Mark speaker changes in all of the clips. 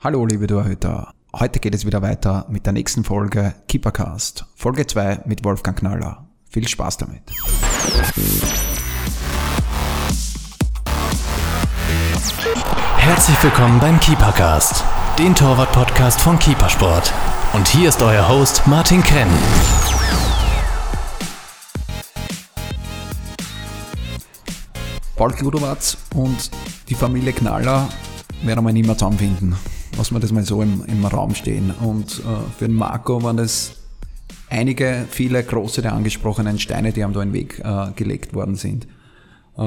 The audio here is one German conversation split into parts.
Speaker 1: Hallo liebe Torhüter, heute geht es wieder weiter mit der nächsten Folge Keepercast, Folge 2 mit Wolfgang Knaller. Viel Spaß damit.
Speaker 2: Herzlich willkommen beim Keepercast, den Torwart-Podcast von Keepersport. Und hier ist euer Host Martin Krenn.
Speaker 1: Paul Kludowatz und die Familie Knaller werden wir nicht mehr zusammenfinden. Lassen wir das mal so im, im Raum stehen. Und äh, für den Marco waren das einige, viele große der angesprochenen Steine, die ihm da in den Weg äh, gelegt worden sind. Äh,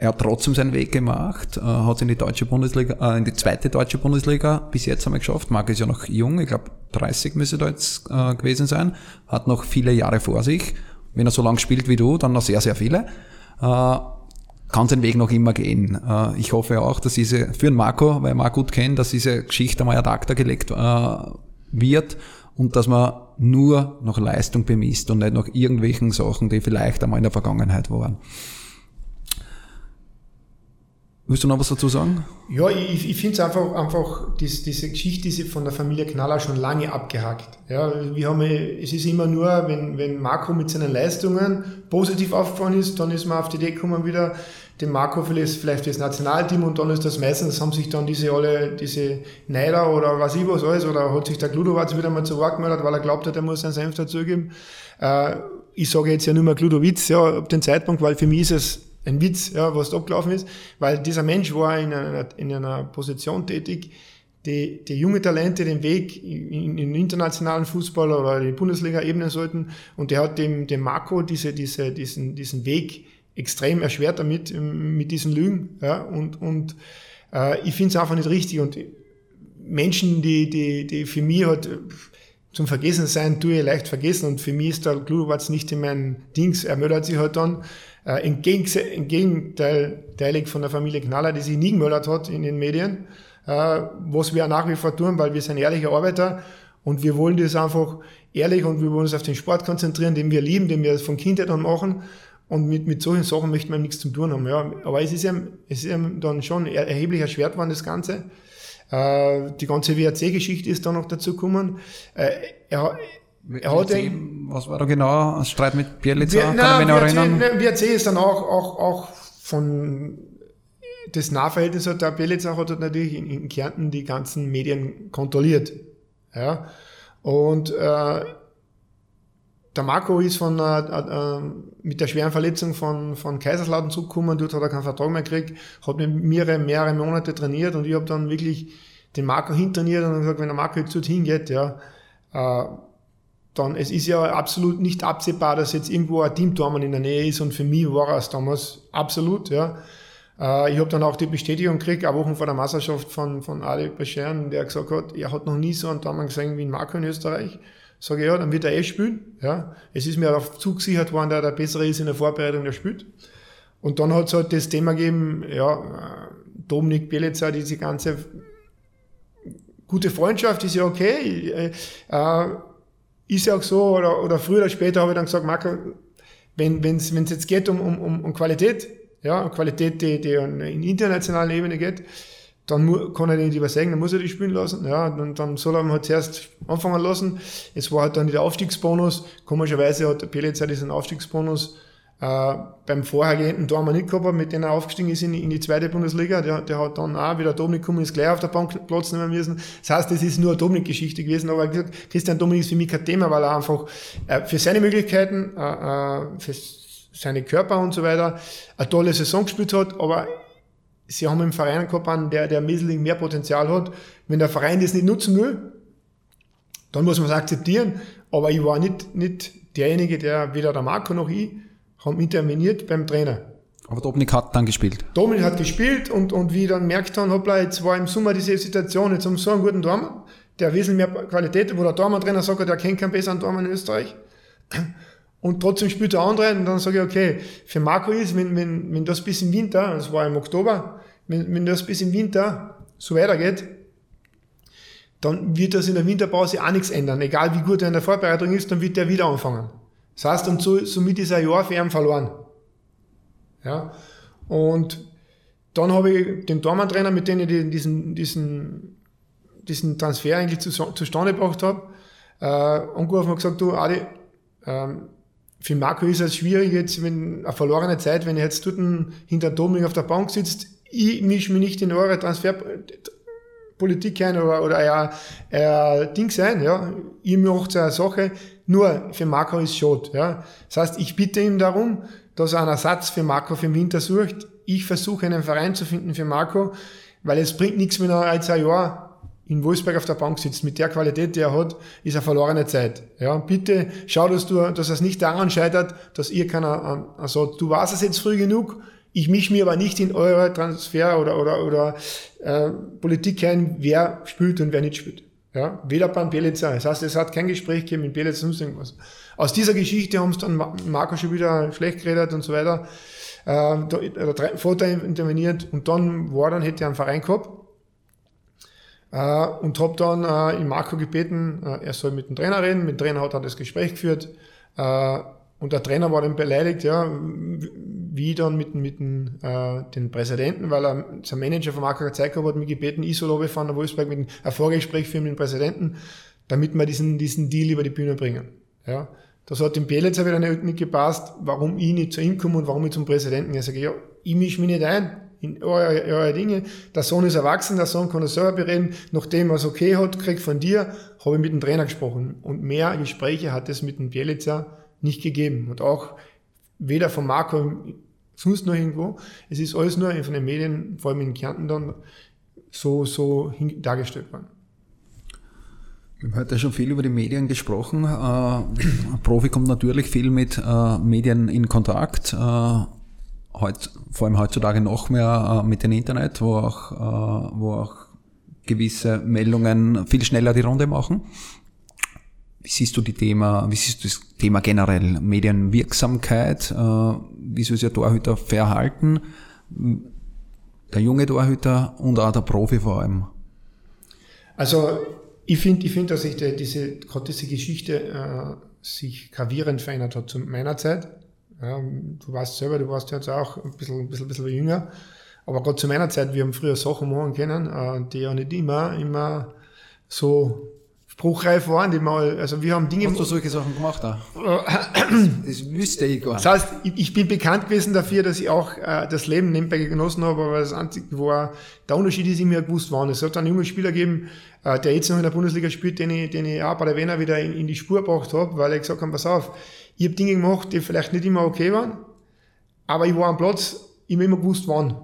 Speaker 1: er hat trotzdem seinen Weg gemacht, äh, hat es in die deutsche Bundesliga, äh, in die zweite deutsche Bundesliga bis jetzt einmal geschafft. Marco ist ja noch jung, ich glaube 30 müsste da jetzt äh, gewesen sein, hat noch viele Jahre vor sich. Wenn er so lange spielt wie du, dann noch sehr, sehr viele. Kann seinen Weg noch immer gehen. Äh, ich hoffe auch, dass diese, für den Marco, weil Marco gut kennt, dass diese Geschichte einmal ad acta gelegt äh, wird und dass man nur noch Leistung bemisst und nicht noch irgendwelchen Sachen, die vielleicht einmal in der Vergangenheit waren. Willst du noch was dazu sagen?
Speaker 3: Ja, ich, ich finde es einfach, einfach dies, diese Geschichte ist von der Familie Knaller schon lange abgehakt. Ja, wir haben, es ist immer nur, wenn, wenn Marco mit seinen Leistungen positiv aufgefallen ist, dann ist man auf die Idee gekommen wieder, den Marco vielleicht, vielleicht das Nationalteam und dann ist das meistens, haben sich dann diese alle, diese Neider oder was ich was alles, oder hat sich der Gludowatz wieder mal zu Wort gemeldet, weil er glaubt hat, er muss seinen Senf dazugeben. Äh, ich sage jetzt ja nur mal Gludowitz, ja, ab dem Zeitpunkt, weil für mich ist es ein Witz, ja, was da abgelaufen ist, weil dieser Mensch war in einer, in einer Position tätig, die, die junge Talente den Weg in, in internationalen Fußball oder die Bundesliga ebnen sollten. Und der hat dem, dem Marco diese, diese, diesen, diesen Weg extrem erschwert damit, mit diesen Lügen, ja, und, und äh, ich finde es einfach nicht richtig. Und Menschen, die, die, die für mich halt zum Vergessen sein, tue ich leicht vergessen. Und für mich ist der Gludowatz nicht in meinen Dings, er meldet sich halt dann äh, im, Gegenteil teilig von der Familie Knaller, die sich nie gemeldet hat in den Medien, äh, was wir nach wie vor tun, weil wir sind ehrliche Arbeiter und wir wollen das einfach ehrlich und wir wollen uns auf den Sport konzentrieren, den wir lieben, den wir von Kindheit an machen. Und mit, mit solchen Sachen möchten wir nichts zu tun haben. Ja. Aber es ist ja, es ist ja dann schon erheblich erschwert worden, das Ganze. Äh, die ganze WRC-Geschichte ist dann noch dazu gekommen. Äh, er,
Speaker 1: hat was war da genau? Ein Streit mit Bielitzer?
Speaker 3: Kann na, ich mich noch erinnern? Ne, WRC ist dann auch, auch, auch von das Nahverhältnis hat der Bielitzer hat natürlich in, in, Kärnten die ganzen Medien kontrolliert. Ja. Und äh, der Marco ist von, äh, äh, mit der schweren Verletzung von, von Kaiserslautern zurückgekommen, dort hat er keinen Vertrag mehr gekriegt, hat mit mir mehrere Monate trainiert und ich habe dann wirklich den Marco hintrainiert und gesagt, wenn der Marco jetzt dorthin geht, ja, äh, dann, es ist ja absolut nicht absehbar, dass jetzt irgendwo ein Teamtormann in der Nähe ist und für mich war es damals absolut, ja. Äh, ich habe dann auch die Bestätigung gekriegt, eine Woche vor der Meisterschaft von, von Ali Bescheren, der gesagt hat, er hat noch nie so einen Tormann gesehen wie ein Marco in Österreich. Sage ich, ja, dann wird er eh spielen. Ja. Es ist mir auch zugesichert worden, der der bessere ist in der Vorbereitung, der spielt. Und dann hat es halt das Thema gegeben, ja, Dominik Bielica, diese ganze gute Freundschaft ist ja okay. Äh, ist ja auch so, oder, oder früher oder später habe ich dann gesagt, Marco, wenn es jetzt geht um, um, um Qualität, ja, um Qualität, die, die in internationaler Ebene geht, dann kann er den nicht übersägen, dann muss er die spielen lassen. Ja, und dann soll er ihn halt zuerst anfangen lassen. Es war halt dann der Aufstiegsbonus. Komischerweise hat der Pelitzer diesen Aufstiegsbonus äh, beim vorhergehenden nicht gehabt, mit dem er aufgestiegen ist in, in die zweite Bundesliga. Der, der hat dann auch wieder Dominik gekommen, ist gleich auf der Bank Platz nehmen müssen. Das heißt, das ist nur eine Dominik-Geschichte gewesen, aber Christian Dominik ist für mich kein Thema, weil er einfach äh, für seine Möglichkeiten, äh, äh, für seine Körper und so weiter eine tolle Saison gespielt hat, aber sie haben einen Verein gehabt, der, der wesentlich mehr Potenzial hat. Wenn der Verein das nicht nutzen will, dann muss man es akzeptieren. Aber ich war nicht, nicht derjenige, der weder der Marco noch ich haben interveniert beim Trainer.
Speaker 1: Aber Dominik hat dann gespielt.
Speaker 3: Dominik hat gespielt und, und wie ich dann merkt habe, hoppla, jetzt war im Sommer diese Situation, jetzt haben wir so einen guten Tormann, der wesentlich mehr Qualität, wo der Tormann-Trainer sagt, der kennt keinen besseren Tormann in Österreich. Und trotzdem spielt der andere und dann sage ich, okay, für Marco ist, wenn, wenn, wenn das bis im Winter, das war im Oktober, wenn, wenn das bis im Winter so weitergeht, dann wird das in der Winterpause auch nichts ändern. Egal wie gut er in der Vorbereitung ist, dann wird der wieder anfangen. Das heißt, und so, somit ist ein Jahr für ihn verloren. Ja. Und dann habe ich den Tormann-Trainer, mit dem ich diesen, diesen diesen Transfer eigentlich zu, zustande gebracht habe, äh, angerufen und gesagt, du Adi, ähm, für Marco ist es schwierig jetzt, wenn eine verlorene Zeit, wenn er jetzt dort hinter Doming auf der Bank sitzt, ich mische mich nicht in eure Transferpolitik ein oder, oder euer, euer Ding sein, ja. Ihr macht eine Sache, nur für Marco ist schade, ja. Das heißt, ich bitte ihn darum, dass er einen Ersatz für Marco für den Winter sucht. Ich versuche einen Verein zu finden für Marco, weil es bringt nichts, wenn er jetzt ein Jahr in Wolfsberg auf der Bank sitzt, mit der Qualität, die er hat, ist er verlorene Zeit. Ja, bitte schau, dass du, dass es nicht daran scheitert, dass ihr keiner, also du warst es jetzt früh genug, ich mische mir aber nicht in eure Transfer oder, oder, oder äh, Politik ein, wer spielt und wer nicht spielt. Ja, weder beim Belitzer. Das heißt, es hat kein Gespräch gegeben mit Belitzer sonst irgendwas. Aus dieser Geschichte haben es dann Marco schon wieder schlecht geredet und so weiter. Äh, Vater interveniert und dann war dann, hätte er einen Verein gehabt äh, und habe dann äh, in Marco gebeten, äh, er soll mit dem Trainer reden. Mit dem Trainer hat er das Gespräch geführt. Äh, und der Trainer war dann beleidigt, ja, wie dann mit, mit den, äh, den Präsidenten, weil er, der Manager von Marco gezeigt hat, mich gebeten, ich soll runterfahren nach Wolfsburg mit einem Vorgespräch mit dem Präsidenten, damit wir diesen, diesen Deal über die Bühne bringen. Ja. Das hat dem Belitzer wieder nicht, nicht gepasst, warum ich nicht zu ihm komme und warum ich zum Präsidenten. Er sagt, ja, ich mische mich nicht ein in eure, eure Dinge. Der Sohn ist erwachsen, der Sohn kann das selber bereden. Nachdem er es okay hat, kriegt von dir, habe ich mit dem Trainer gesprochen. Und mehr Gespräche hat es mit dem Bielitzer nicht gegeben. Und auch weder von Marco sonst noch irgendwo. Es ist alles nur von den Medien, vor allem in Kärnten dann, so, so dargestellt worden.
Speaker 1: Wir haben heute schon viel über die Medien gesprochen. Äh, ein Profi kommt natürlich viel mit äh, Medien in Kontakt. Äh, vor allem heutzutage noch mehr äh, mit dem Internet, wo auch, wo auch gewisse Meldungen viel schneller die Runde machen. Wie siehst du die Thema, wie siehst du das Thema generell? Medienwirksamkeit, wie soll sich Torhüter verhalten? Der junge Torhüter und auch der Profi vor allem.
Speaker 3: Also ich finde, ich finde, dass sich die, diese, gerade diese Geschichte äh, sich gravierend verändert hat zu meiner Zeit. Ja, du weißt selber, du warst jetzt auch ein bisschen, ein bisschen, ein bisschen jünger. Aber gerade zu meiner Zeit, wir haben früher Sachen machen können, äh, die ja nicht immer, immer so spruchreif waren, die mal, also wir haben Dinge.
Speaker 1: Hast du solche Sachen gemacht auch?
Speaker 3: das wüsste ich gar nicht. Das heißt, ich, ich, bin bekannt gewesen dafür, dass ich auch äh, das Leben nebenbei genossen habe, aber das einzige war, der Unterschied ist, ich mir gewusst waren. Es hat einen jungen Spieler gegeben, äh, der jetzt noch in der Bundesliga spielt, den ich, den ich auch bei der Wiener wieder in, in die Spur gebracht habe, weil ich gesagt habe, pass auf, ich habe Dinge gemacht, die vielleicht nicht immer okay waren, aber ich war am Platz, immer immer gewusst, wann.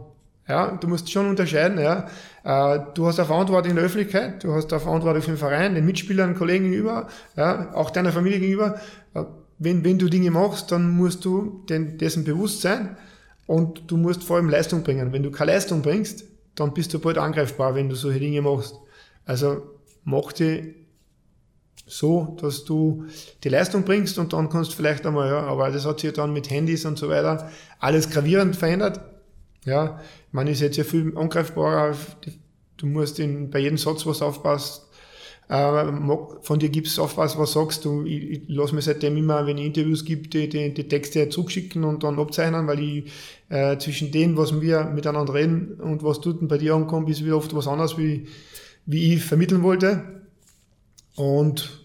Speaker 3: Ja, du musst schon unterscheiden, ja. Äh, du hast eine Verantwortung in der Öffentlichkeit, du hast eine Verantwortung für den Verein, den Mitspielern, Kollegen gegenüber, ja, auch deiner Familie gegenüber. Äh, wenn, wenn du Dinge machst, dann musst du den, dessen bewusst sein und du musst vor allem Leistung bringen. Wenn du keine Leistung bringst, dann bist du bald angreifbar, wenn du solche Dinge machst. Also mach die so, dass du die Leistung bringst und dann kannst du vielleicht einmal, ja, aber das hat sich dann mit Handys und so weiter alles gravierend verändert. Ja, man ist jetzt ja viel angreifbarer. Du musst in, bei jedem Satz, was aufpasst, äh, von dir gibst aufpassen, was sagst du. Ich, ich lasse mir seitdem immer, wenn ich Interviews gibt, die, die, die Texte zugschicken und dann abzeichnen, weil ich äh, zwischen dem, was wir miteinander reden und was tut bei dir ankommt, ist wieder oft was anderes, wie, wie ich vermitteln wollte. Und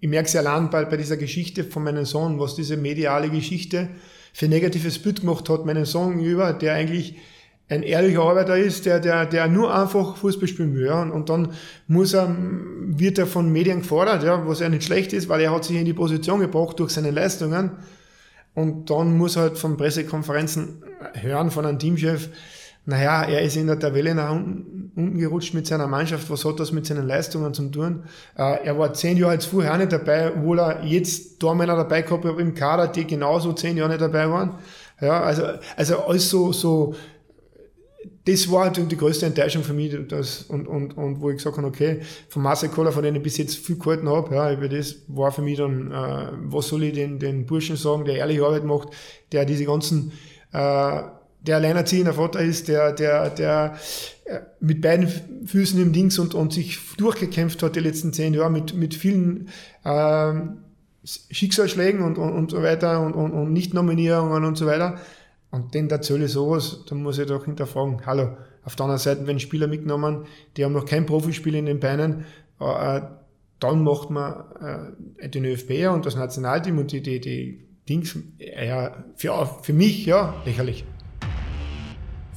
Speaker 3: ich merke es ja allein bei, bei dieser Geschichte von meinem Sohn, was diese mediale Geschichte für negatives Bild gemacht hat, meinen Sohn über, der eigentlich ein ehrlicher Arbeiter ist, der, der, der nur einfach Fußball spielen will. Ja. Und, und dann muss er, wird er von Medien gefordert, ja, was ja nicht schlecht ist, weil er hat sich in die Position gebracht durch seine Leistungen. Und dann muss er halt von Pressekonferenzen hören von einem Teamchef, naja, er ist in der Tabelle nach unten, unten gerutscht mit seiner Mannschaft. Was hat das mit seinen Leistungen zu tun? Äh, er war zehn Jahre jetzt vorher nicht dabei, obwohl er jetzt Tormänner dabei gehabt hat im Kader, die genauso zehn Jahre nicht dabei waren. Ja, also, also alles so, so, das war halt die größte Enttäuschung für mich, das, und, und, und wo ich gesagt habe, okay, von Marcel Koller, von denen ich bis jetzt viel gehalten habe, ja, über das war für mich dann, äh, was soll ich den, den Burschen sagen, der ehrliche Arbeit macht, der diese ganzen, äh, der alleinerziehender Vater ist, der, der, der äh, mit beiden Füßen im Dings und, und sich durchgekämpft hat die letzten zehn Jahre mit, mit vielen ähm, Schicksalsschlägen und, und, und so weiter und, und, und Nicht-Nominierungen und so weiter. Und den erzähle ich sowas, dann muss ich doch hinterfragen, hallo, Auf der anderen Seite werden Spieler mitgenommen, die haben noch kein Profispiel in den Beinen. Äh, dann macht man äh, den ÖFB und das Nationalteam und die, die, die Dings, ja, für, für mich, ja, lächerlich.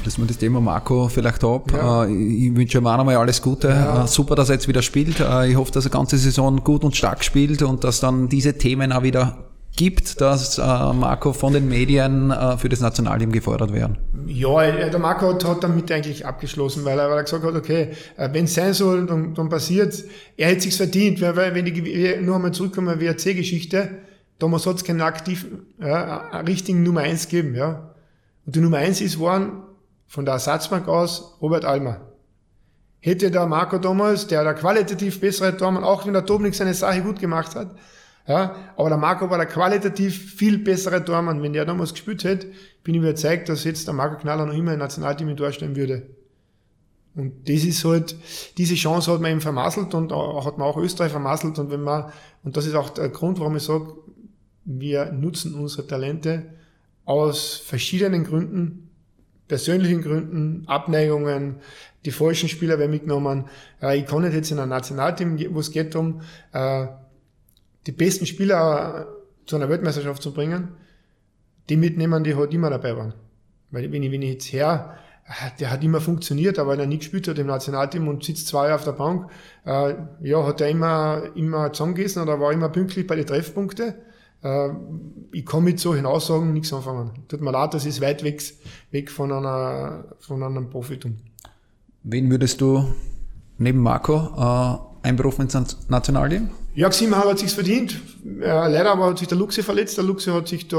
Speaker 1: Schließen wir das Thema Marco vielleicht ab. Ja. Äh, ich wünsche ihm auch nochmal alles Gute. Ja. Äh, super, dass er jetzt wieder spielt. Äh, ich hoffe, dass er ganze Saison gut und stark spielt und dass dann diese Themen auch wieder gibt, dass Marco von den Medien für das Nationalteam gefordert werden?
Speaker 3: Ja, der Marco hat, hat damit eigentlich abgeschlossen, weil er, weil er gesagt hat, okay, wenn es sein soll, dann, dann passiert Er hätte sich's verdient, weil, weil wenn ich nur einmal zurückkomme, WRC-Geschichte, damals hat es keinen aktiven, ja, richtigen Nummer 1 gegeben, ja. Und die Nummer 1 ist worden von der Ersatzbank aus Robert Almer. Hätte der Marco damals, der der qualitativ bessere Tormann, auch wenn der Tobnik seine Sache gut gemacht hat, ja, aber der Marco war der qualitativ viel bessere Tormann. Wenn der damals gespielt hätte, bin ich überzeugt, dass jetzt der Marco Knaller noch immer im Nationalteam in Tor stehen würde. Und das ist halt, diese Chance hat man ihm vermasselt und hat man auch Österreich vermasselt. Und wenn man, und das ist auch der Grund, warum ich sage, wir nutzen unsere Talente aus verschiedenen Gründen persönlichen Gründen, Abneigungen, die falschen Spieler werden mitgenommen. Äh, ich kann nicht jetzt in ein Nationalteam, wo es geht um äh, die besten Spieler zu einer Weltmeisterschaft zu bringen, die mitnehmen, die halt immer dabei waren. Weil wenn ich, wenn ich jetzt her, äh, der hat immer funktioniert, aber wenn er nie gespielt hat im Nationalteam und sitzt zwei Jahre auf der Bank, äh, ja, hat er immer, immer zusammengegessen oder war immer pünktlich bei den Treffpunkten. Äh, ich kann mit solchen Aussagen nichts anfangen. Tut mir leid, das ist weit weg, weg von, einer, von einem Profitum.
Speaker 1: Wen würdest du neben Marco einberufen ins Nationalteam?
Speaker 3: Ja, Ximar hat sich's verdient. Leider aber hat sich der Luxe verletzt. Der Luxe hat sich da,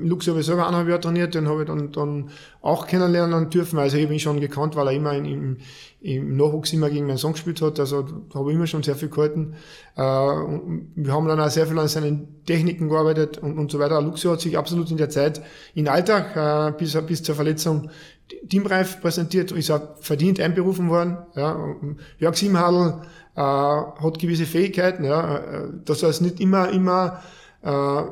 Speaker 3: Luxe habe ich selber eineinhalb Jahre trainiert, den habe ich dann, dann auch kennenlernen dürfen. Also ich ihn schon gekannt, weil er immer in, im, im Nachwuchs immer gegen meinen Sohn gespielt hat. Also habe ich immer schon sehr viel gehalten. Äh, wir haben dann auch sehr viel an seinen Techniken gearbeitet und, und so weiter. Luxe hat sich absolut in der Zeit in Alltag äh, bis, bis zur Verletzung teamreif präsentiert, ist auch verdient einberufen worden. Ja. Jörg Simhadl äh, hat gewisse Fähigkeiten, ja, äh, dass er es nicht immer, immer äh,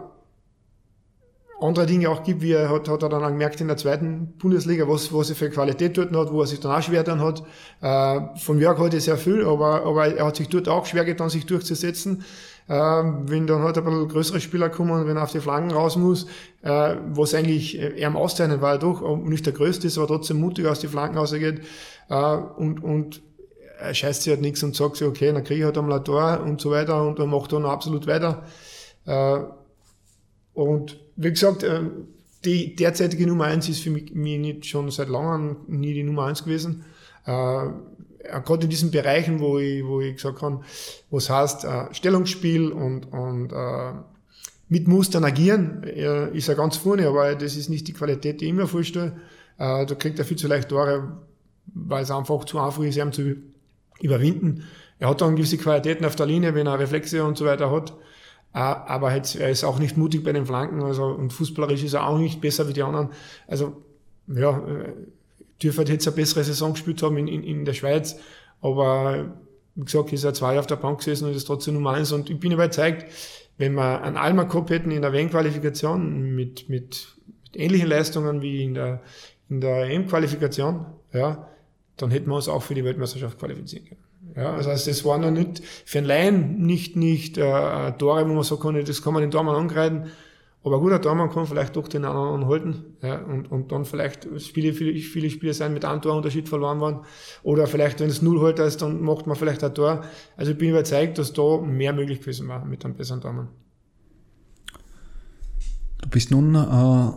Speaker 3: andere Dinge auch gibt, wie er hat, hat er dann gemerkt in der zweiten Bundesliga, was, was er für Qualität dort hat, wo er sich dann auch schwer dann hat. Äh, von Jörg er sehr viel, aber, aber er hat sich dort auch schwer getan, sich durchzusetzen. Äh, wenn dann halt ein bisschen größere Spieler kommen, wenn er auf die Flanken raus muss, äh, was eigentlich er am Auszeichnen war er doch nicht der Größte ist, aber trotzdem mutig aus die Flanken rausgeht. Äh, und, und er scheißt sich halt nichts und sagt sich, okay, dann kriege ich halt einmal ein Tor und so weiter und dann macht er dann absolut weiter. Äh, und wie gesagt, äh, die derzeitige Nummer eins ist für mich, nicht schon seit langem nie die Nummer eins gewesen. Äh, gerade in diesen Bereichen, wo ich, wo ich gesagt habe, was heißt Stellungsspiel und, und mit Mustern agieren, ist er ganz vorne, aber das ist nicht die Qualität, die ich mir vorstelle. Da kriegt er viel zu leicht Tore, weil es einfach zu einfach ist, ihm zu überwinden. Er hat dann gewisse Qualitäten auf der Linie, wenn er Reflexe und so weiter hat. Äh, aber er ist auch nicht mutig bei den Flanken, also, und fußballerisch ist er auch nicht besser wie die anderen. Also, ja, äh, dürfte jetzt eine bessere Saison gespielt haben in, in, in der Schweiz, aber, wie gesagt, ist er zwei auf der Bank gesessen und ist trotzdem Nummer eins und ich bin überzeugt, wenn wir einen Alma Cup hätten in der WM-Qualifikation mit, mit, mit ähnlichen Leistungen wie in der, in der EM-Qualifikation, ja, dann hätten wir uns auch für die Weltmeisterschaft qualifizieren können. Ja, das heißt, es waren noch nicht für einen Laien nicht, nicht äh, Tore, wo man sagen kann, das kann man den Tormann angreifen. Aber ein guter Tormann kann vielleicht doch den anderen halten. Ja, und, und dann vielleicht Spiele, viele, viele Spiele sein mit einem Torunterschied verloren waren. Oder vielleicht, wenn es null Halter ist, dann macht man vielleicht ein Tor. Also ich bin überzeugt, dass da mehr möglich gewesen war mit einem besseren Tormann.
Speaker 1: Du bist nun äh,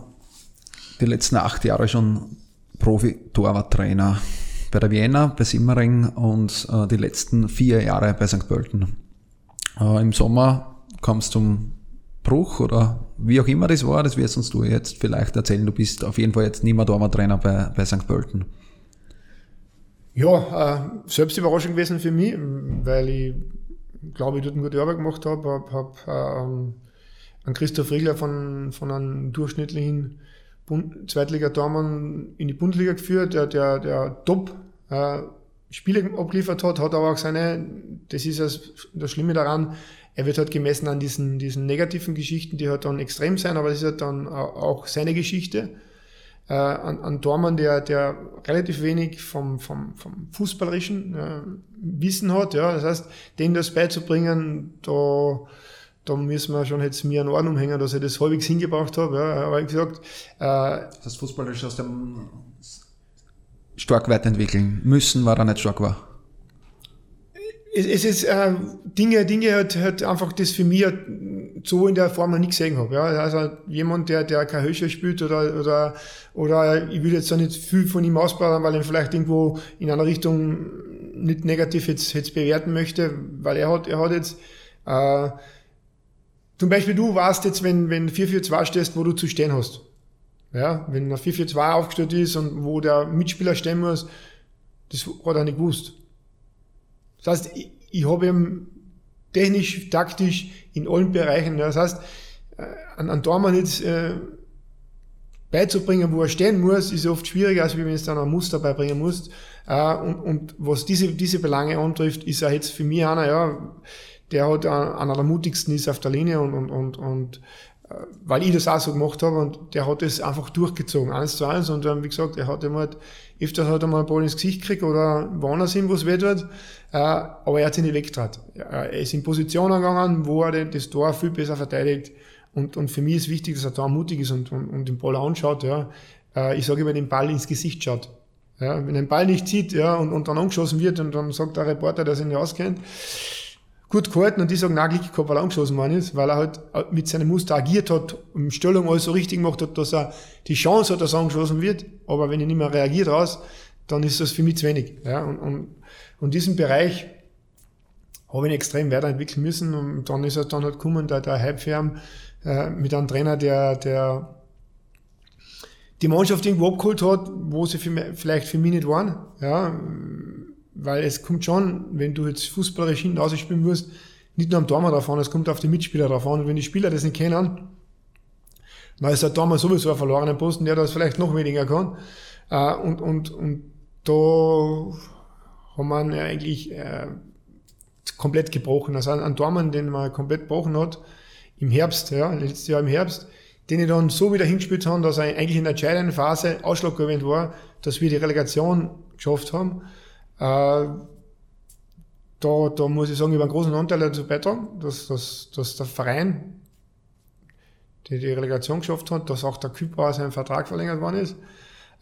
Speaker 1: die letzten acht Jahre schon Profi-Torwarttrainer bei der Vienna, bei Simmering und äh, die letzten vier Jahre bei St. Pölten. Äh, Im Sommer kam es zum Bruch oder wie auch immer das war, das wirst uns du jetzt vielleicht erzählen. Du bist auf jeden Fall jetzt nicht mehr Torwarttrainer bei, bei St. Pölten.
Speaker 3: Ja, äh, selbst Überraschung gewesen für mich, weil ich glaube ich, dort eine gute Arbeit gemacht habe. Habe hab, ähm, einen Christoph Regler von, von einem durchschnittlichen Zweitliga-Tormann in die Bundesliga geführt, der, der, der top äh, Spiele abgeliefert hat, hat aber auch seine, das ist das, Schlimme daran, er wird halt gemessen an diesen, diesen negativen Geschichten, die halt dann extrem sein, aber das ist halt dann auch seine Geschichte. Äh, an, an Dormann, der, der relativ wenig vom, vom, vom fußballerischen äh, Wissen hat. Ja. Das heißt, denen das beizubringen, da, da müssen wir schon jetzt mir einen Ohren umhängen, dass ich das halbwegs hingebracht habe. Ja. Aber wie gesagt,
Speaker 1: äh, das fußballerische aus dem stark weiterentwickeln müssen, war er nicht stark war
Speaker 3: es, es ist äh, Dinge, Dinge hat, hat einfach das für mich so in der Form noch nicht gesehen habe. Ja? Also jemand, der, der kein Höcher spielt oder, oder, oder ich will jetzt da nicht viel von ihm ausbauen, weil er vielleicht irgendwo in einer Richtung nicht negativ jetzt, jetzt bewerten möchte, weil er hat, er hat jetzt, äh, zum Beispiel du warst jetzt, wenn, wenn 4-4-2 stehst, wo du zu stehen hast. Ja, wenn ein 4-4-2 aufgestellt ist und wo der Mitspieler stehen muss, das hat er nicht gewusst. Das heißt, ich, ich habe ihm technisch, taktisch in allen Bereichen, das heißt, äh, an, an Dormann jetzt äh, beizubringen, wo er stehen muss, ist oft schwieriger, als wenn du es dann ein Muster beibringen musst. Äh, und, und was diese, diese Belange antrifft, ist er jetzt für mich einer, ja, der hat einer der mutigsten ist auf der Linie und, und, und, und weil ich das auch so gemacht habe und der hat das einfach durchgezogen, eins zu eins und dann, wie gesagt, er hat ihm halt, öfters hat er mal einen Ball ins Gesicht gekriegt oder woanders hin, wo es weh tut, äh, aber er hat sich nicht weggetrat. Er ist in Positionen gegangen, wo er das Tor viel besser verteidigt und, und für mich ist wichtig, dass er da mutig ist und, und, und den Ball anschaut, ja. Äh, ich sage immer, den Ball ins Gesicht schaut. Ja, wenn er den Ball nicht sieht, ja, und, und dann angeschossen wird und dann sagt der Reporter, der sich nicht auskennt, gut gehalten und die sagen, na, Glück gehabt, weil er angeschossen worden ist, weil er halt mit seinem Muster agiert hat, im Stellung alles so richtig gemacht hat, dass er die Chance hat, dass er angeschossen wird. Aber wenn er nicht mehr reagiert raus, dann ist das für mich zu wenig. Ja, und, und, und diesen Bereich habe ich extrem weiterentwickeln müssen und dann ist er dann halt gekommen, der, der Halbfirm äh, mit einem Trainer, der, der die Mannschaft irgendwo abgeholt hat, wo sie für, vielleicht für mich nicht waren. Ja, weil es kommt schon, wenn du jetzt fußballerisch hinten ausspielen musst, nicht nur am Tormann drauf an, es kommt auf die Mitspieler drauf an. Und wenn die Spieler das nicht kennen, dann ist der Tormann sowieso ein verlorener Posten, der das vielleicht noch weniger kann. Äh, und, und, und da haben wir eigentlich äh, komplett gebrochen. Also ein Tormann, den man komplett gebrochen hat, im Herbst, ja, letztes Jahr im Herbst, den ich dann so wieder hingespielt haben, dass er eigentlich in der entscheidenden Phase ausschlaggebend war, dass wir die Relegation geschafft haben. Äh, da, da muss ich sagen, über einen großen Anteil dazu beitragen, dass, dass, dass der Verein, der die Relegation geschafft hat, dass auch der Küper seinen Vertrag verlängert worden ist.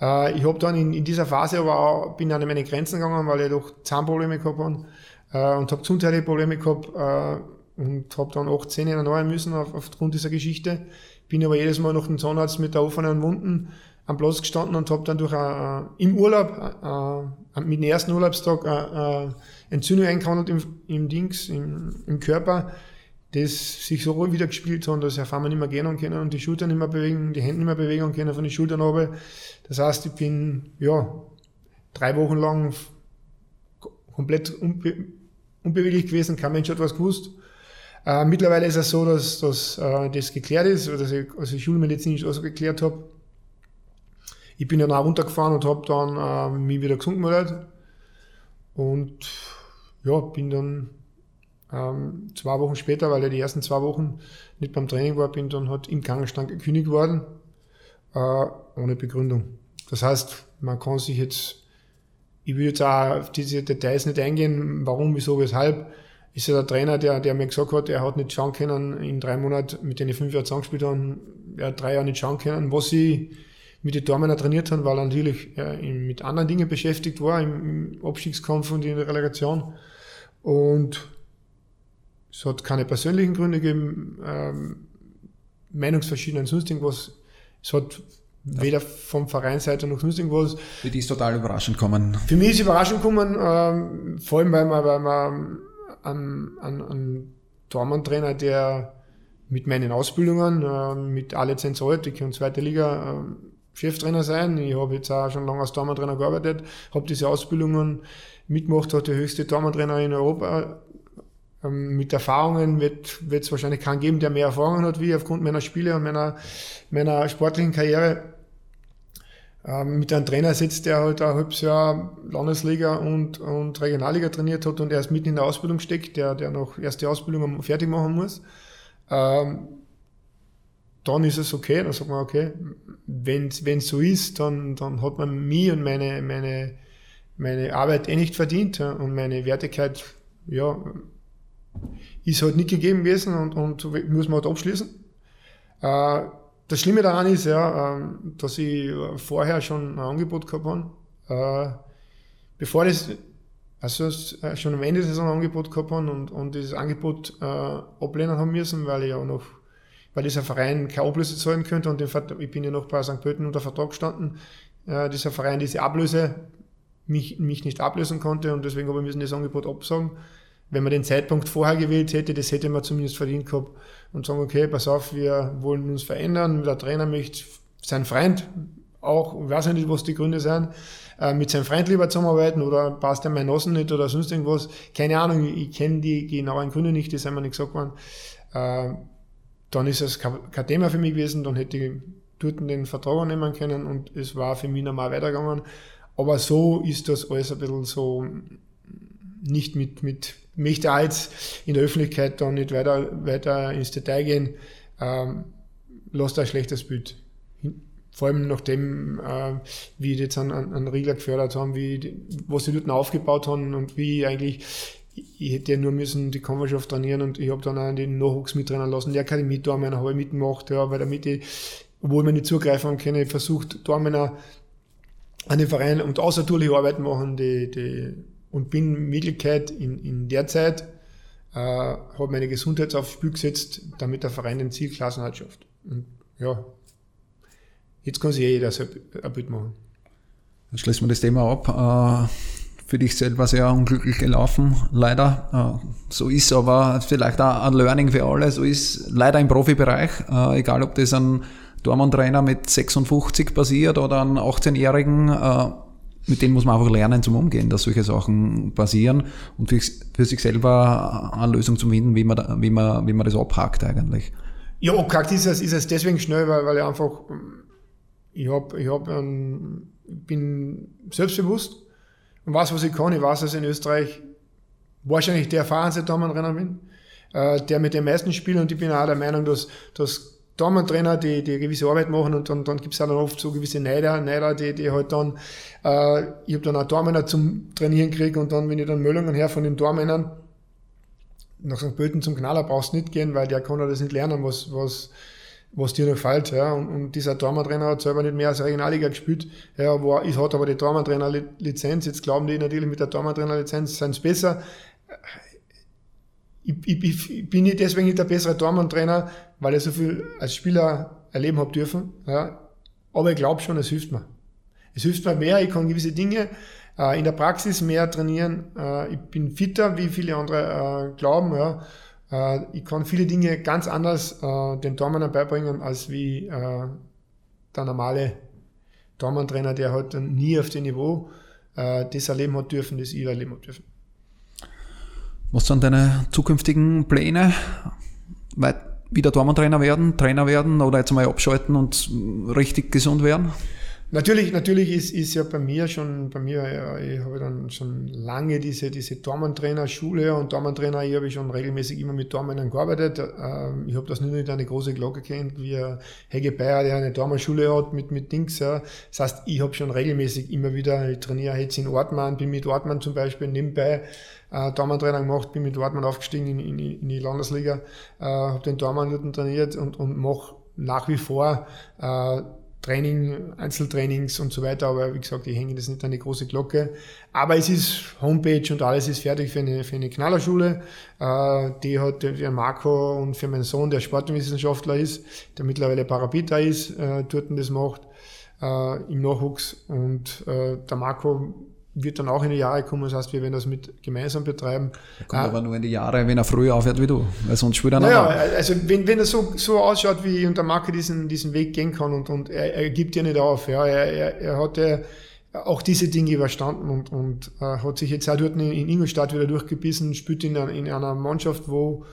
Speaker 3: Äh, ich habe dann in, in dieser Phase aber auch, bin an meine Grenzen gegangen, weil ich doch Zahnprobleme gehabt habe äh, und habe gesundheitliche Probleme gehabt äh, und habe dann 18 erneuern müssen auf, aufgrund dieser Geschichte. Bin aber jedes Mal noch dem Zahnarzt mit der offenen Wunden am Platz gestanden und habe dann durch uh, im Urlaub, uh, mit dem ersten Urlaubstag, uh, Entzündung eingehandelt im, im Dings, im, im Körper, das sich so wieder gespielt hat, dass auf einmal nicht mehr gehen können und die Schultern nicht mehr bewegen, die Hände nicht mehr bewegen können von den Schultern runter. Das heißt, ich bin, ja, drei Wochen lang komplett unbe unbeweglich gewesen, kein Mensch hat was gewusst. Äh, mittlerweile ist es so, dass, dass äh, das geklärt ist, dass ich also schulmedizinisch auch so geklärt habe. Ich bin dann auch runtergefahren und habe dann äh, mich wieder gesund gemeldet. Und ja, bin dann ähm, zwei Wochen später, weil er die ersten zwei Wochen nicht beim Training war, bin dann halt im Krankenstand gekündigt worden, äh, ohne Begründung. Das heißt, man kann sich jetzt, ich will jetzt auch auf diese Details nicht eingehen, warum, wieso, weshalb. Ist ja der Trainer, der, der mir gesagt hat, er hat nicht schauen können, in drei Monaten, mit denen ich fünf Jahre zusammengespielt habe, er hat drei Jahre nicht schauen können, was ich mit den Dormener trainiert haben, weil er natürlich mit anderen Dingen beschäftigt war, im, im Abstiegskampf und in der Relegation. Und es hat keine persönlichen Gründe gegeben, ähm, Meinungsverschiedenheit, sonst irgendwas. Es hat weder vom Vereinsseite noch sonst irgendwas.
Speaker 1: Für die ist total überraschend gekommen.
Speaker 3: Für mich ist überraschend gekommen, ähm, vor allem weil man, weil man einen, einen, einen Tormann-Trainer, der mit meinen Ausbildungen, äh, mit A-Lizenz Altik und zweite Liga, äh, Cheftrainer sein. Ich habe jetzt auch schon lange als Tormann-Trainer gearbeitet, habe diese Ausbildungen mitgemacht, hat der höchste Tormann-Trainer in Europa Ähm, mit Erfahrungen wird es wahrscheinlich keinen geben, der mehr Erfahrungen hat wie ich aufgrund meiner Spiele und meiner, meiner sportlichen Karriere. Ähm, mit einem Trainer sitzt, der halt ein halbes Jahr Landesliga und, und Regionalliga trainiert hat und erst mitten in der Ausbildung steckt, der, der noch erste Ausbildung fertig machen muss. Ähm, dann ist es okay, dann sagt man, okay, wenn es so ist, dann, dann hat man mich und meine, meine, meine Arbeit eh nicht verdient und meine Wertigkeit, ja, ist halt nicht gegeben gewesen und, und muss man halt abschließen. Äh, das Schlimme daran ist ja, äh, dass ich vorher schon ein Angebot gehabt habe. Äh, bevor das, also äh, schon am Ende der Saison ein Angebot gehabt habe und, und dieses Angebot äh, ablehnen haben müssen, weil ich ja noch, weil dieser Verein keine Ablöse zahlen könnte und ich bin ja noch bei St. Pölten unter Vertrag gestanden. Äh, dieser Verein diese Ablöse mich, mich nicht ablösen konnte und deswegen habe ich müssen das Angebot absagen wenn man den Zeitpunkt vorher gewählt hätte, das hätte man zumindest verdient gehabt und sagen, okay, pass auf, wir wollen uns verändern, der Trainer möchte sein Freund auch, ich weiß nicht, was die Gründe sind, äh, mit seinem Freund lieber zusammenarbeiten oder passt ihm mein Nossen nicht oder sonst irgendwas. Keine Ahnung, ich kenne die genauen Gründe nicht, die sind mir nicht gesagt worden. Äh, dann ist es kein Thema für mich gewesen, dann hätte ich dort den Vertrag annehmen können und es war für mich normal weitergegangen. Aber so ist das alles ein bisschen so nicht mit, mit möchte auch jetzt in der Öffentlichkeit da nicht weiter, weiter ins Detail gehen, ähm, lasst ein schlechtes Bild. Vor allem nachdem, äh, wie die jetzt einen, einen Riegler gefördert haben, wie was sie dort aufgebaut haben und wie eigentlich, ich hätte ja nur müssen die Kammerschaft trainieren und ich habe dann auch den Nachwuchs mittrainieren lassen, die Akademie Dormener habe ich mitgemacht, ja, weil damit ich, obwohl man nicht zugreifen haben können, versucht Dormener an den Verein und außertourliche Arbeit machen, die, die und bin in Möglichkeit in, in der Zeit, äh, habe meine Gesundheit aufs Spiel gesetzt, damit der Verein den Ziel Klassenhalt schafft. Und ja, jetzt kann sich jeder ein Bild machen.
Speaker 1: Dann schließen wir das Thema ab. Äh, für dich selber sehr unglücklich gelaufen, leider. Äh, so ist aber vielleicht auch ein Learning für alle. So ist leider im Profibereich, äh, egal ob das ein Dormann-Trainer mit 56 passiert oder einen 18-Jährigen, mit denen muss man einfach lernen zum Umgehen, dass solche Sachen passieren und für, für sich selber eine Lösung zu finden, wie man, wie man, wie man das abhakt eigentlich.
Speaker 3: Ja, abgehakt ist es, ist es deswegen schnell, weil, weil ich einfach, ich hab, ich hab, ähm, bin selbstbewusst und weiß, was ich kann. Ich weiß, dass in Österreich wahrscheinlich der erfahrenste Damenrenner bin, äh, der mit den meisten spielt und ich bin auch der Meinung, dass, dass Dortmund-Trainer, die, die gewisse Arbeit machen und dann, dann gibt es auch dann oft so gewisse Neider, Neider die, die halt dann, äh, ich habe dann auch Dormänner zum Trainieren gekriegt und dann, wenn ich dann Möllungen her von den Dormännern nach St. Pölten zum Knaller brauchst du nicht gehen, weil der kann ja das nicht lernen, was, was, was dir noch fällt. Ja. Und, und dieser Dormann-Trainer hat selber nicht mehr als Regionalliga gespielt. Ja, wo, ich hat aber die Dormann-Trainer-Lizenz. Jetzt glauben die natürlich mit der Dormann-Trainer-Lizenz sind es besser ich, ich, ich bin nicht deswegen nicht der bessere Tormann-Trainer, weil ich so viel als Spieler erleben habe dürfen. Ja. Aber ich glaube schon, es hilft mir. Es hilft mir mehr, ich kann gewisse Dinge äh, in der Praxis mehr trainieren. Äh, ich bin fitter, wie viele andere äh, glauben. Ja. Äh, ich kann viele Dinge ganz anders äh, den Tormann beibringen, als wie äh, der normale Tormann-Trainer, der halt nie auf dem Niveau das erleben hat dürfen, das ich erleben habe dürfen.
Speaker 1: Was sind deine zukünftigen Pläne? Wieder Dormann-Trainer werden, Trainer werden oder jetzt mal abschalten und richtig gesund werden?
Speaker 3: Natürlich, natürlich ist, ist ja bei mir schon, bei mir, ja, ich habe dann schon lange diese, diese Dormann-Trainer-Schule und Dormann-Trainer, ich habe schon regelmäßig immer mit Dormännern gearbeitet. Ähm, ich habe das nicht eine große Glocke kennt, wie Hege Bayer, der eine Dormann-Schule hat mit, mit Dings. Ja. Das heißt, ich habe schon regelmäßig immer wieder, ich trainiere jetzt in Ortmann, bin mit Ortmann zum Beispiel nebenbei äh, Dormann-Trainer gemacht, bin mit Ortmann aufgestiegen in, in, in die Landesliga, äh, habe den Dormann trainiert und, und mache nach wie vor äh, Training, Einzeltrainings und so weiter, aber wie gesagt, ich hänge das nicht an die große Glocke. Aber es ist Homepage und alles ist fertig für eine, für eine Knallerschule. Äh, die hat für Marco und für meinen Sohn, der Sportwissenschaftler ist, der mittlerweile Parapita ist, äh, dort das macht, äh, im Nachwuchs. Und äh, der Marco wird dann auch in die Jahre kommen. Das heißt, wir werden das mit gemeinsam betreiben.
Speaker 1: Er kommt äh, aber nur in die Jahre, wenn er früher aufhört wie du, weil sonst spielt er
Speaker 3: naja, also wenn, wenn er so, so ausschaut, wie und der Marke diesen, diesen Weg gehen kann und, und er, er gibt ja nicht auf. Ja. Er, er, er hatte auch diese Dinge überstanden und, und äh, hat sich jetzt auch dort in, in Ingolstadt wieder durchgebissen, spielt in, in einer Mannschaft, wo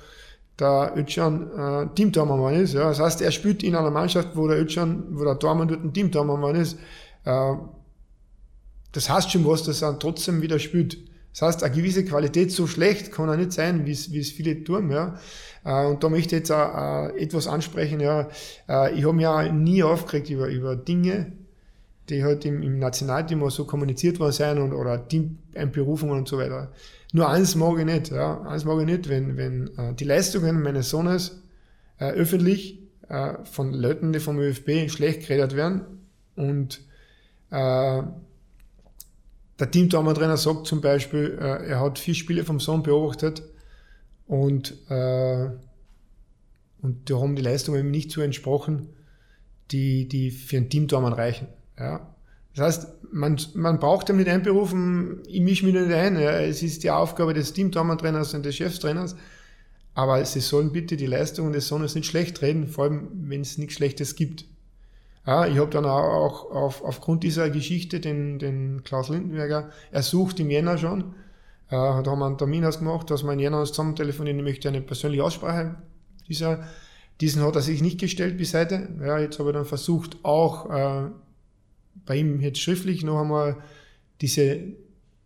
Speaker 3: der Özcan äh, Teamtormann ist. Ja. Das heißt, er spielt in einer Mannschaft, wo der Özcan, wo der Tormann dort ein Teamtormann ist. Äh, das heißt schon was, dass er trotzdem wieder spielt. Das heißt, eine gewisse Qualität so schlecht kann er nicht sein, wie es, wie es viele tun. Ja. Äh, und da möchte ich jetzt auch, äh, etwas ansprechen. Ja. Äh, ich habe mich ja nie aufgeregt über, über Dinge, die halt im, im Nationalteam so kommuniziert worden sein und, oder Teamberufungen und so weiter. Nur eins mag ich nicht, ja, eins mag ich nicht, wenn, wenn die Leistungen meines Sohnes äh, öffentlich äh, von Leuten, die vom ÖFB schlecht geredet werden und äh, der Teamtrainer sagt zum Beispiel, äh, er hat vier Spiele vom Sohn beobachtet und, äh, und die haben die Leistungen nicht so entsprochen, die, die für einen Teamtormann reichen. Ja. Das heißt, man, man braucht ja nicht einberufen, ich mische mich nicht ein. Ja. Es ist die Aufgabe des Teamtormann-Trainers und des Chefstrainers. Aber sie sollen bitte die Leistungen des Sohnes nicht schlecht reden, vor allem wenn es nichts Schlechtes gibt. Ja, ich habe dann auch auf, aufgrund dieser Geschichte den, den Klaus Lindenberger ersucht im Jänner schon. Äh, da haben wir einen Termin ausgemacht, dass wir in Jänner uns zusammen telefonieren. Ich möchte eine persönliche Aussprache dieser. Diesen hat er sich nicht gestellt bis heute. Ja, jetzt habe ich dann versucht, auch äh, bei ihm jetzt schriftlich noch einmal diese,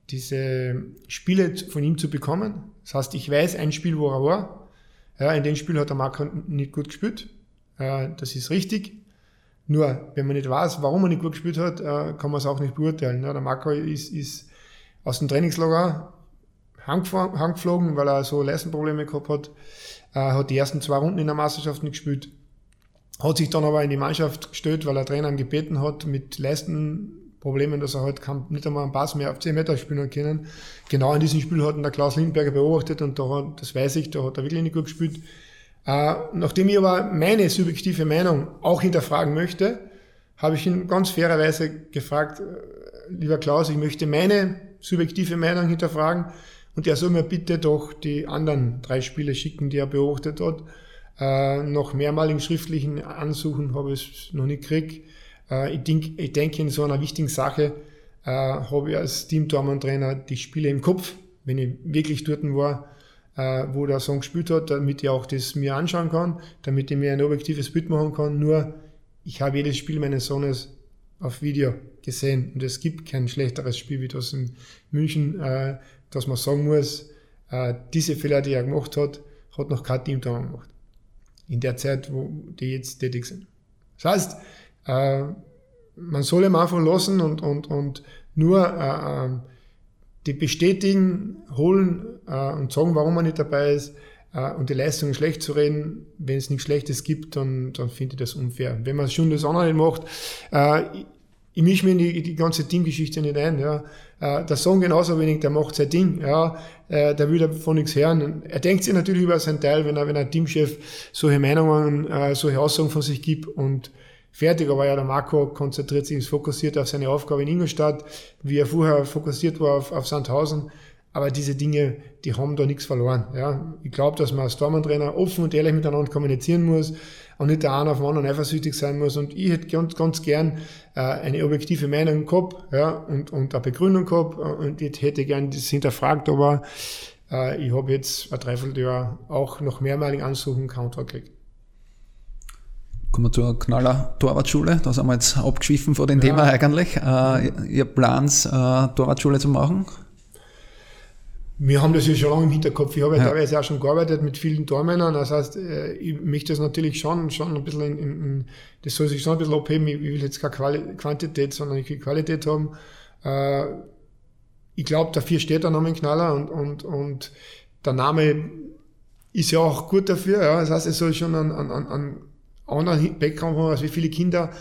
Speaker 3: diese Spiele von ihm zu bekommen. Das heißt, ich weiß ein Spiel, wo er war. Ja, in dem Spiel hat der Marco nicht gut gespielt. Äh, das ist richtig. Nur, wenn man nicht weiß, warum er nicht gut gespielt hat, äh, kann man es auch nicht beurteilen. Der Marco ist, ist aus dem Trainingslager heimgeflogen, weil er so Leistenprobleme gehabt hat. Er hat die ersten zwei Runden in der Meisterschaft nicht gespielt. Hat sich dann aber in die Mannschaft gestellt, weil er Trainer gebeten hat mit Leistenproblemen, dass er halt nicht einmal einen Pass mehr auf 10 Meter spielen können. Genau in diesem Spiel hat ihn der Klaus Lindberger beobachtet und da das weiß ich, da hat er wirklich nicht gut gespielt. Äh, nachdem ich aber meine subjektive Meinung auch hinterfragen möchte, habe ich ihn ganz fairerweise gefragt, äh, lieber Klaus, ich möchte meine subjektive Meinung hinterfragen und er soll mir bitte doch die anderen drei Spiele schicken, die er beobachtet hat. Äh, noch mehrmaligen schriftlichen Ansuchen habe ich es noch nicht gekriegt. Äh, ich, denk, denke, in so einer wichtigen Sache äh, habe ich als Team-Tormann-Trainer die Spiele im Kopf, wenn ich wirklich dort war äh, wo der Song gespielt hat, damit ich auch das mir anschauen kann, damit ich mir ein objektives Bild machen kann. Nur, ich habe jedes Spiel meines Sohnes auf Video gesehen und es gibt kein schlechteres Spiel wie das in München, äh, dass man sagen muss, äh, diese Fehler, die er gemacht hat, hat noch kein Team da gemacht. In der Zeit, wo die jetzt tätig sind. Das heißt, äh, man soll ihm einfach lassen und, und, und nur äh, äh die bestätigen, holen äh, und sagen, warum man nicht dabei ist äh, und die Leistungen schlecht zu reden. Wenn es nichts Schlechtes gibt, dann, dann finde ich das unfair. Wenn man schon das andere macht, äh, ich, ich mische mir in die, die ganze Teamgeschichte nicht ein. Ja. Äh, der Song genauso wenig, der macht sein Ding. Ja. Äh, der will davon nichts hören. Er denkt sich natürlich über seinen Teil, wenn er, wenn ein Teamchef solche Meinungen, äh, solche Aussagen von sich gibt und fertig, aber ja, der Marco konzentriert sich, ist fokussiert auf seine Aufgabe in Ingolstadt, wie er vorher fokussiert war auf, auf Sandhausen. Aber diese Dinge, die haben da nichts verloren. Ja. Ich glaube, dass man als Tormann-Trainer offen und ehrlich miteinander kommunizieren muss und nicht der eine auf den anderen eifersüchtig sein muss. Und ich hätte ganz, ganz gern äh, eine objektive Meinung gehabt ja, und, und eine Begründung gehabt und ich hätte gern das hinterfragt, aber äh, ich habe jetzt ein Dreivierteljahr auch noch mehrmaligen Ansuchen Antrag gekriegt.
Speaker 1: Kommen wir zur Knaller Torwartschule. Da sind wir jetzt abgeschwiffen vor dem ja. Thema eigentlich. Äh, ihr Plans, äh, Torwartschule zu machen?
Speaker 3: Wir haben das ja schon lange im Hinterkopf. Ich habe ja, teilweise auch schon gearbeitet mit vielen Tormännern. Das heißt, äh, ich möchte das natürlich schon, schon ein bisschen in, in, das soll sich schon ein bisschen abheben. Ich will jetzt keine Quali Quantität, sondern ich will Qualität haben. Äh, ich glaube, dafür steht der Name Knaller und, und, und der Name ist ja auch gut dafür. Ja. Das heißt, es soll schon an, an, an anderen Background haben als wie viele Kinder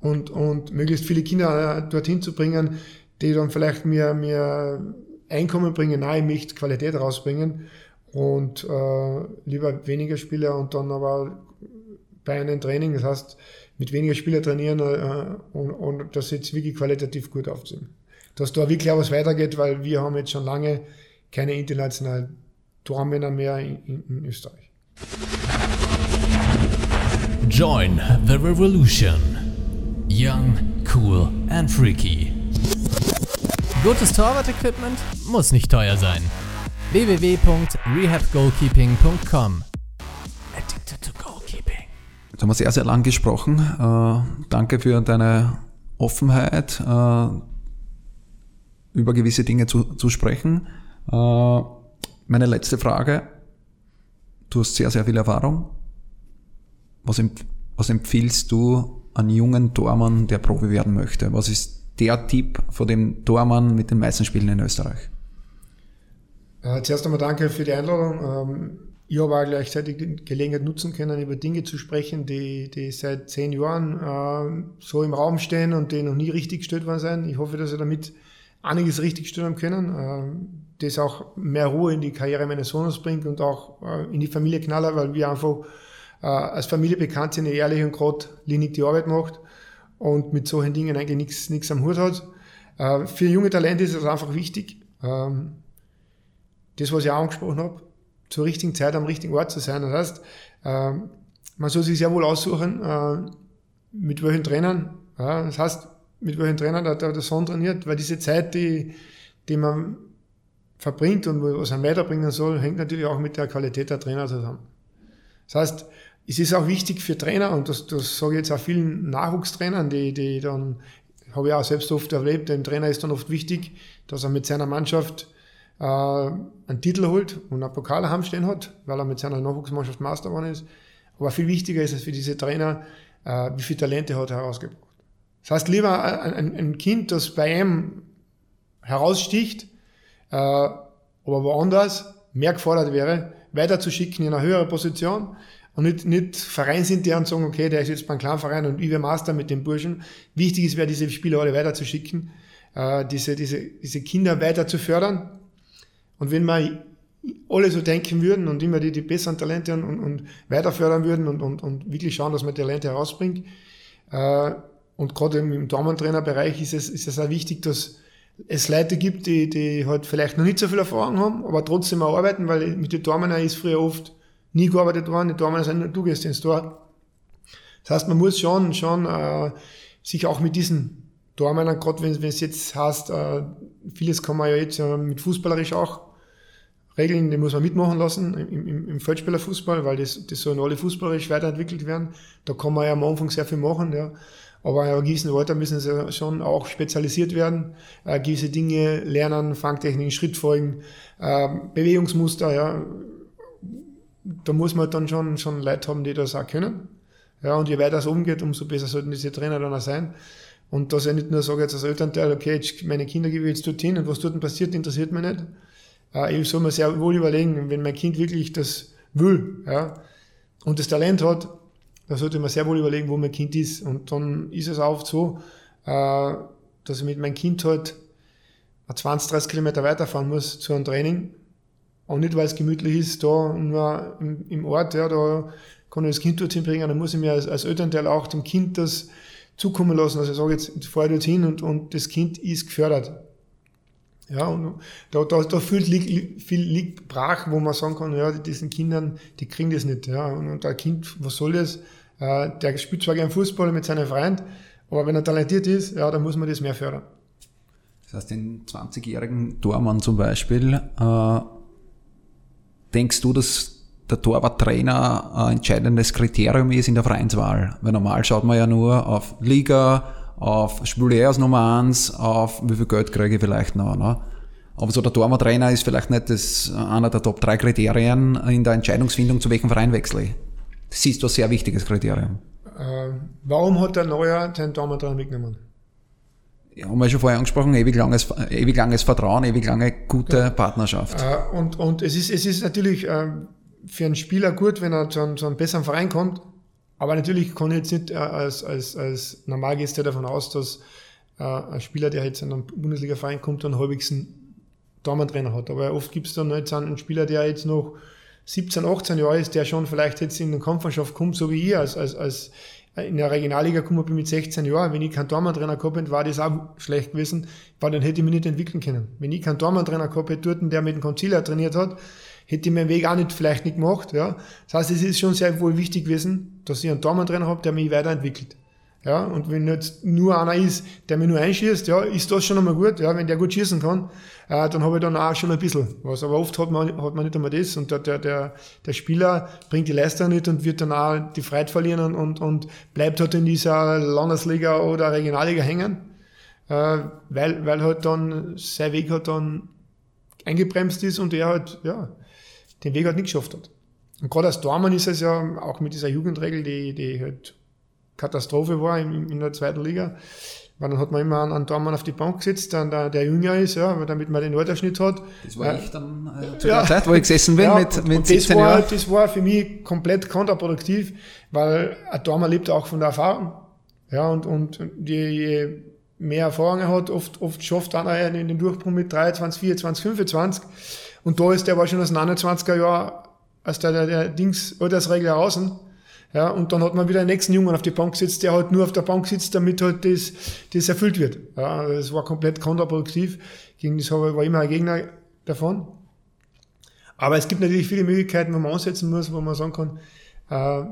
Speaker 3: und, und möglichst viele Kinder äh, dorthin zu bringen, die dann vielleicht mir, mir Einkommen bringen, nein, ich möchte Qualität rausbringen und äh, lieber weniger Spieler und dann aber bei einem Training, das heißt mit weniger Spieler trainieren äh, und, und das jetzt wirklich qualitativ gut aufziehen. Dass da wirklich auch was weitergeht, weil wir haben jetzt schon lange keine internationalen Tormänner mehr in, in Österreich.
Speaker 2: Join the revolution. Young, cool and freaky. Gutes Torwart-Equipment muss nicht teuer sein. www.rehabgoalkeeping.com Addicted to Goalkeeping.
Speaker 1: Jetzt haben wir sehr, sehr lang gesprochen. Äh, danke für deine Offenheit, äh, über gewisse Dinge zu, zu sprechen. Äh, meine letzte Frage. Du hast sehr, sehr viel Erfahrung. Was, empf was empfiehlst du an jungen Tormann, der Profi werden möchte? Was ist der Tipp von dem Tormann mit den meisten Spielen in Österreich?
Speaker 3: Äh, zuerst einmal danke für die Einladung. Ähm, ich habe auch gleichzeitig die Gelegenheit nutzen können, über Dinge zu sprechen, die, die seit zehn Jahren äh, so im Raum stehen und die noch nie richtig gestellt worden sind. Ich hoffe, dass ich damit einiges richtig stellen können, äh, das auch mehr Ruhe in die Karriere meines Sohnes bringt und auch äh, in die Familie Knaller, weil wir einfach äh, als Familie bekannt sind, ehrlich und geradlinig die Arbeit macht und mit solchen Dingen eigentlich nichts am Hut hat. Äh, für junge Talente ist es einfach wichtig, ähm, das, was ich auch angesprochen habe, zur richtigen Zeit am richtigen Ort zu sein. Das heißt, äh, man soll sich sehr wohl aussuchen, äh, mit welchen Trainern, ja, das heißt, mit welchen Trainern der, der Sohn trainiert, weil diese Zeit, die, die man verbringt und was er weiterbringen soll, hängt natürlich auch mit der Qualität der Trainer zusammen. Das heißt, es ist auch wichtig für Trainer, und das, das sage ich jetzt auch vielen Nachwuchstrainern, die, die dann, habe ich auch selbst oft erlebt, dem Trainer ist dann oft wichtig, dass er mit seiner Mannschaft äh, einen Titel holt und einen Pokal heimstehen hat, weil er mit seiner Nachwuchsmannschaft Master geworden ist. Aber viel wichtiger ist es für diese Trainer, äh, wie viele Talente hat er herausgebracht. Das heißt, lieber ein, ein Kind, das bei ihm heraussticht, äh, aber woanders mehr gefordert wäre, weiterzuschicken in eine höhere Position, und nicht, nicht vereinsintern sagen, okay, der ist jetzt beim Clanverein und ich werde Master mit dem Burschen. Wichtig ist, wäre diese Spieler alle weiterzuschicken, äh, diese, diese, diese Kinder weiter zu fördern. Und wenn wir alle so denken würden und immer die, die besseren Talente und, und weiter fördern würden und, und, und wirklich schauen, dass man Talente herausbringt. Äh, und gerade im, Damentrainerbereich ist es, ist es auch wichtig, dass es Leute gibt, die, die halt vielleicht noch nicht so viel Erfahrung haben, aber trotzdem auch arbeiten, weil mit den Damen ist früher oft nie gearbeitet worden, die Damen sind, du gehst ins Tor. Das heißt, man muss schon, schon äh, sich auch mit diesen Tormännern, gerade wenn es jetzt heißt, äh, vieles kann man ja jetzt äh, mit fußballerisch auch regeln, die muss man mitmachen lassen im, im, im Feldspielerfußball, weil das, das sollen alle fußballerisch weiterentwickelt werden. Da kann man ja am Anfang sehr viel machen, ja. Aber einem gewissen Alter müssen sie schon auch spezialisiert werden, äh, gewisse Dinge lernen, Fangtechniken, Schrittfolgen, äh, Bewegungsmuster, ja da muss man dann schon, schon Leute haben, die das auch können. Ja, und je weiter es umgeht, umso besser sollten diese Trainer dann auch sein. Und dass ich nicht nur sage jetzt als Elternteil, okay, jetzt meine Kinder gebe ich jetzt dorthin und was dort passiert, interessiert mich nicht. Ich soll mir sehr wohl überlegen, wenn mein Kind wirklich das will, ja, und das Talent hat, dann sollte man sehr wohl überlegen, wo mein Kind ist. Und dann ist es auch oft so, äh, dass ich mit meinem Kind halt 20, 30 Kilometer weiterfahren muss zu einem Training und nicht, weil es gemütlich ist, da nur im, im Ort, ja, da kann ich das Kind dorthin bringen, dann muss ich mir als, als Elternteil auch dem Kind das zukommen lassen. Also ich sage jetzt, fahr dorthin und, und das Kind ist gefördert. Ja, und da, da, da viel liegt, viel liegt brach, wo man sagen kann, ja, diesen Kindern, die kriegen das nicht. Ja, und, und ein Kind, was soll das? Äh, der spielt zwar gerne Fußball mit seinem Freund, aber wenn er talentiert ist, ja, dann muss man das mehr fördern.
Speaker 1: Das heißt, den 20-jährigen Tormann zum Beispiel, äh, denkst du, dass der Torwarttrainer ein entscheidendes Kriterium ist in der Vereinswahl? Weil normal schaut man ja nur auf Liga, auf Spieler aus Nummer 1, auf wie viel Geld kriege ich vielleicht noch. Ne? Aber so der Torwarttrainer ist vielleicht nicht das, einer der Top 3 Kriterien in der Entscheidungsfindung, zu welchem Verein wechsle ich. Das ist ein sehr wichtiges Kriterium.
Speaker 3: Äh, warum hat der Neuer den Torwarttrainer mitgenommen?
Speaker 1: Ja, haben wir schon vorher angesprochen, ewig langes, ewig langes Vertrauen, ewig lange gute ja. Partnerschaft.
Speaker 3: Äh, und, und es ist, es ist natürlich äh, für einen Spieler gut, wenn er zu einem, zu einem besseren Verein kommt. Aber natürlich kann ich jetzt nicht äh, als, als, als Normalgäste davon aus, dass ein Spieler, der jetzt in einen Bundesliga-Verein kommt, einen halbwegs Damentrainer hat. Aber oft gibt es dann jetzt einen Spieler, der jetzt noch 17, 18 Jahre ist, der schon vielleicht jetzt in den Kampfmannschaft kommt, so wie ich als, als, als in der Regionalliga gekommen bin mit 16 Jahren. Wenn ich keinen Tormann-Trainer gehabt hätte, war das auch schlecht gewesen, weil dann hätte ich mich nicht entwickeln können. Wenn ich keinen Tormann-Trainer gehabt hätte, dort, der mit dem Konziliar trainiert hat, hätte ich meinen Weg auch nicht, vielleicht nicht gemacht. Ja. Das heißt, es ist schon sehr wohl wichtig gewesen, dass ich einen Tormann-Trainer habe, der mich weiterentwickelt. Ja, und wenn jetzt nur einer ist, der mir nur einschießt, ja, ist das schon einmal gut. Ja, wenn der gut schießen kann, äh, dann habe ich dann auch schon ein bisschen was. Aber oft hat man, hat man nicht einmal das und der, der, der, der Spieler bringt die Leistung nicht und wird dann auch die Freiheit verlieren und, und, und bleibt halt in dieser Landesliga oder Regionalliga hängen, äh, weil, weil halt dann sein Weg halt dann eingebremst ist und er halt, ja, den Weg halt nicht geschafft hat. Und gerade als Dormann ist es ja auch mit dieser Jugendregel, die, die halt Katastrophe war in, in der zweiten Liga. Weil dann hat man immer einen, einen Dormann auf die Bank gesetzt, dann der, der Junior ist, ja, damit man den Altersschnitt hat.
Speaker 1: Das war ich dann äh, zu ja. der Zeit, wo ich gesessen bin ja, mit, mit
Speaker 3: 17 das war, Jahren. Das war für mich komplett kontraproduktiv, weil ein Dormann lebt auch von der Erfahrung. Ja, und, und je, je mehr Erfahrung er hat, oft, oft schafft einer in den Durchbruch mit 23, 24, 25. Und da ist der war schon aus 29er Jahr, als der, der, der Dings, Altersregler außen. Ja, und dann hat man wieder einen nächsten Jungen auf die Bank gesetzt, der halt nur auf der Bank sitzt, damit halt das, das erfüllt wird. Ja, das war komplett kontraproduktiv. Gegen das war immer ein Gegner davon. Aber es gibt natürlich viele Möglichkeiten, wo man ansetzen muss, wo man sagen kann, äh,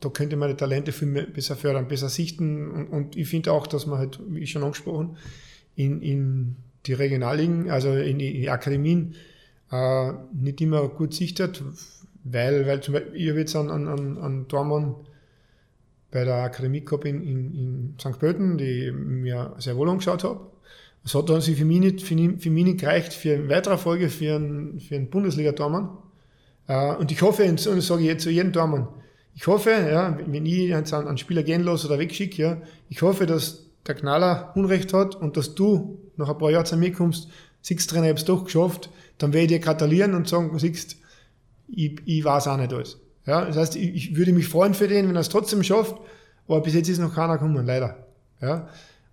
Speaker 3: da könnte man die Talente viel besser fördern, besser sichten. Und, und ich finde auch, dass man halt, wie schon angesprochen, in, in die Regionalligen, also in die Akademien, äh, nicht immer gut sichtet, weil, weil zum Beispiel, ich habe jetzt an, an, an Dormann bei der Akademie gehabt in, in, in St. Pölten, die mir sehr wohl angeschaut habe. Es hat dann sich für mich nicht, für, für mich nicht gereicht für eine weitere Folge für einen, für einen Bundesliga-Tormann. Uh, und ich hoffe, und das sage ich jetzt zu jedem Tormann, ich hoffe, ja, wenn ich jetzt einen, einen Spieler gehen lasse oder wegschicke, ja, ich hoffe, dass der Knaller Unrecht hat und dass du nach ein paar Jahren zu mir kommst, siehst drin, ich habe es doch geschafft, dann werde ich dir gratulieren und sagen, siehst, ich, ich weiß auch nicht alles. Ja, das heißt, ich, ich würde mich freuen für den, wenn er es trotzdem schafft, aber bis jetzt ist noch keiner gekommen, leider. Ja,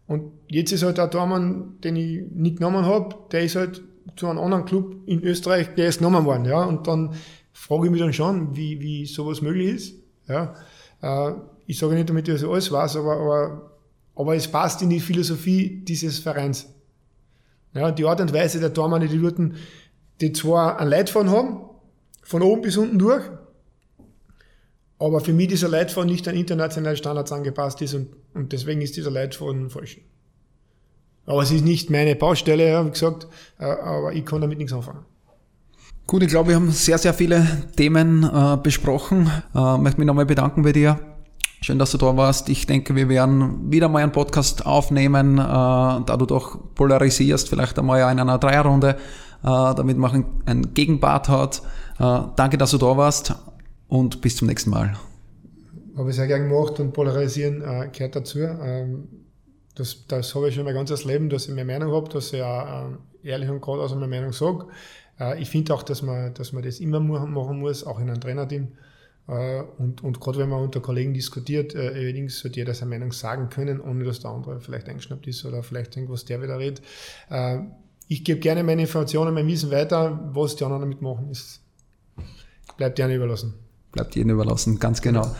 Speaker 3: und jetzt ist halt der Tormann, den ich nicht genommen habe, der ist halt zu einem anderen Club in Österreich, der ist genommen worden. Ja, und dann frage ich mich dann schon, wie, wie sowas möglich ist. Ja, äh, ich sage nicht damit, ich alles weiß, aber, aber, aber es passt in die Philosophie dieses Vereins. Ja, die Art und Weise der Tormann, die dort die zwar einen Leitfaden haben, von oben bis unten durch. Aber für mich dieser Leitfaden nicht an internationale Standards angepasst ist und, und deswegen ist dieser Leitfaden falsch. Aber es ist nicht meine Baustelle, wie gesagt, äh, aber ich kann damit nichts anfangen.
Speaker 1: Gut, ich glaube, wir haben sehr, sehr viele Themen äh, besprochen. Äh, möchte mich nochmal bedanken bei dir. Schön, dass du da warst. Ich denke, wir werden wieder mal einen Podcast aufnehmen, äh, da du doch polarisierst, vielleicht einmal in einer Dreierrunde, äh, damit man einen Gegenpart hat. Äh, danke, dass du da warst und bis zum nächsten Mal.
Speaker 3: Habe ich sehr gern gemacht und polarisieren äh, gehört dazu. Ähm, das, das habe ich schon mein ganzes Leben, dass ich meine Meinung habe, dass ich auch äh, ehrlich und gerade aus meiner Meinung sage. Äh, ich finde auch, dass man, dass man das immer machen muss, auch in einem Trainerteam. Äh, und, und gerade wenn man unter Kollegen diskutiert, äh, allerdings sollte jeder seine Meinung sagen können, ohne dass der andere vielleicht eingeschnappt ist oder vielleicht irgendwas der wieder redet. Äh, ich gebe gerne meine Informationen, mein Wissen weiter, was die anderen damit machen, ist Bleibt dir überlassen.
Speaker 1: Bleibt ihnen überlassen, ganz genau.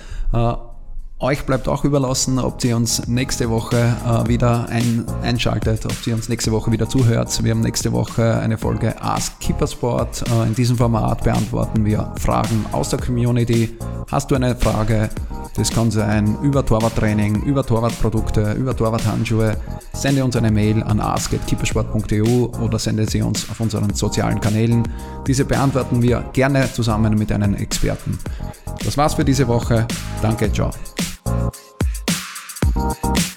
Speaker 1: Euch bleibt auch überlassen, ob ihr uns nächste Woche äh, wieder ein, einschaltet, ob ihr uns nächste Woche wieder zuhört. Wir haben nächste Woche eine Folge Ask Keeper Sport. Äh, in diesem Format beantworten wir Fragen aus der Community. Hast du eine Frage? Das kann sein über Torwarttraining, über Torwartprodukte, über Torwarthandschuhe. Sende uns eine Mail an ask.keepersport.eu oder sende sie uns auf unseren sozialen Kanälen. Diese beantworten wir gerne zusammen mit einem Experten. Das war's für diese Woche. Danke, ciao. Thank you.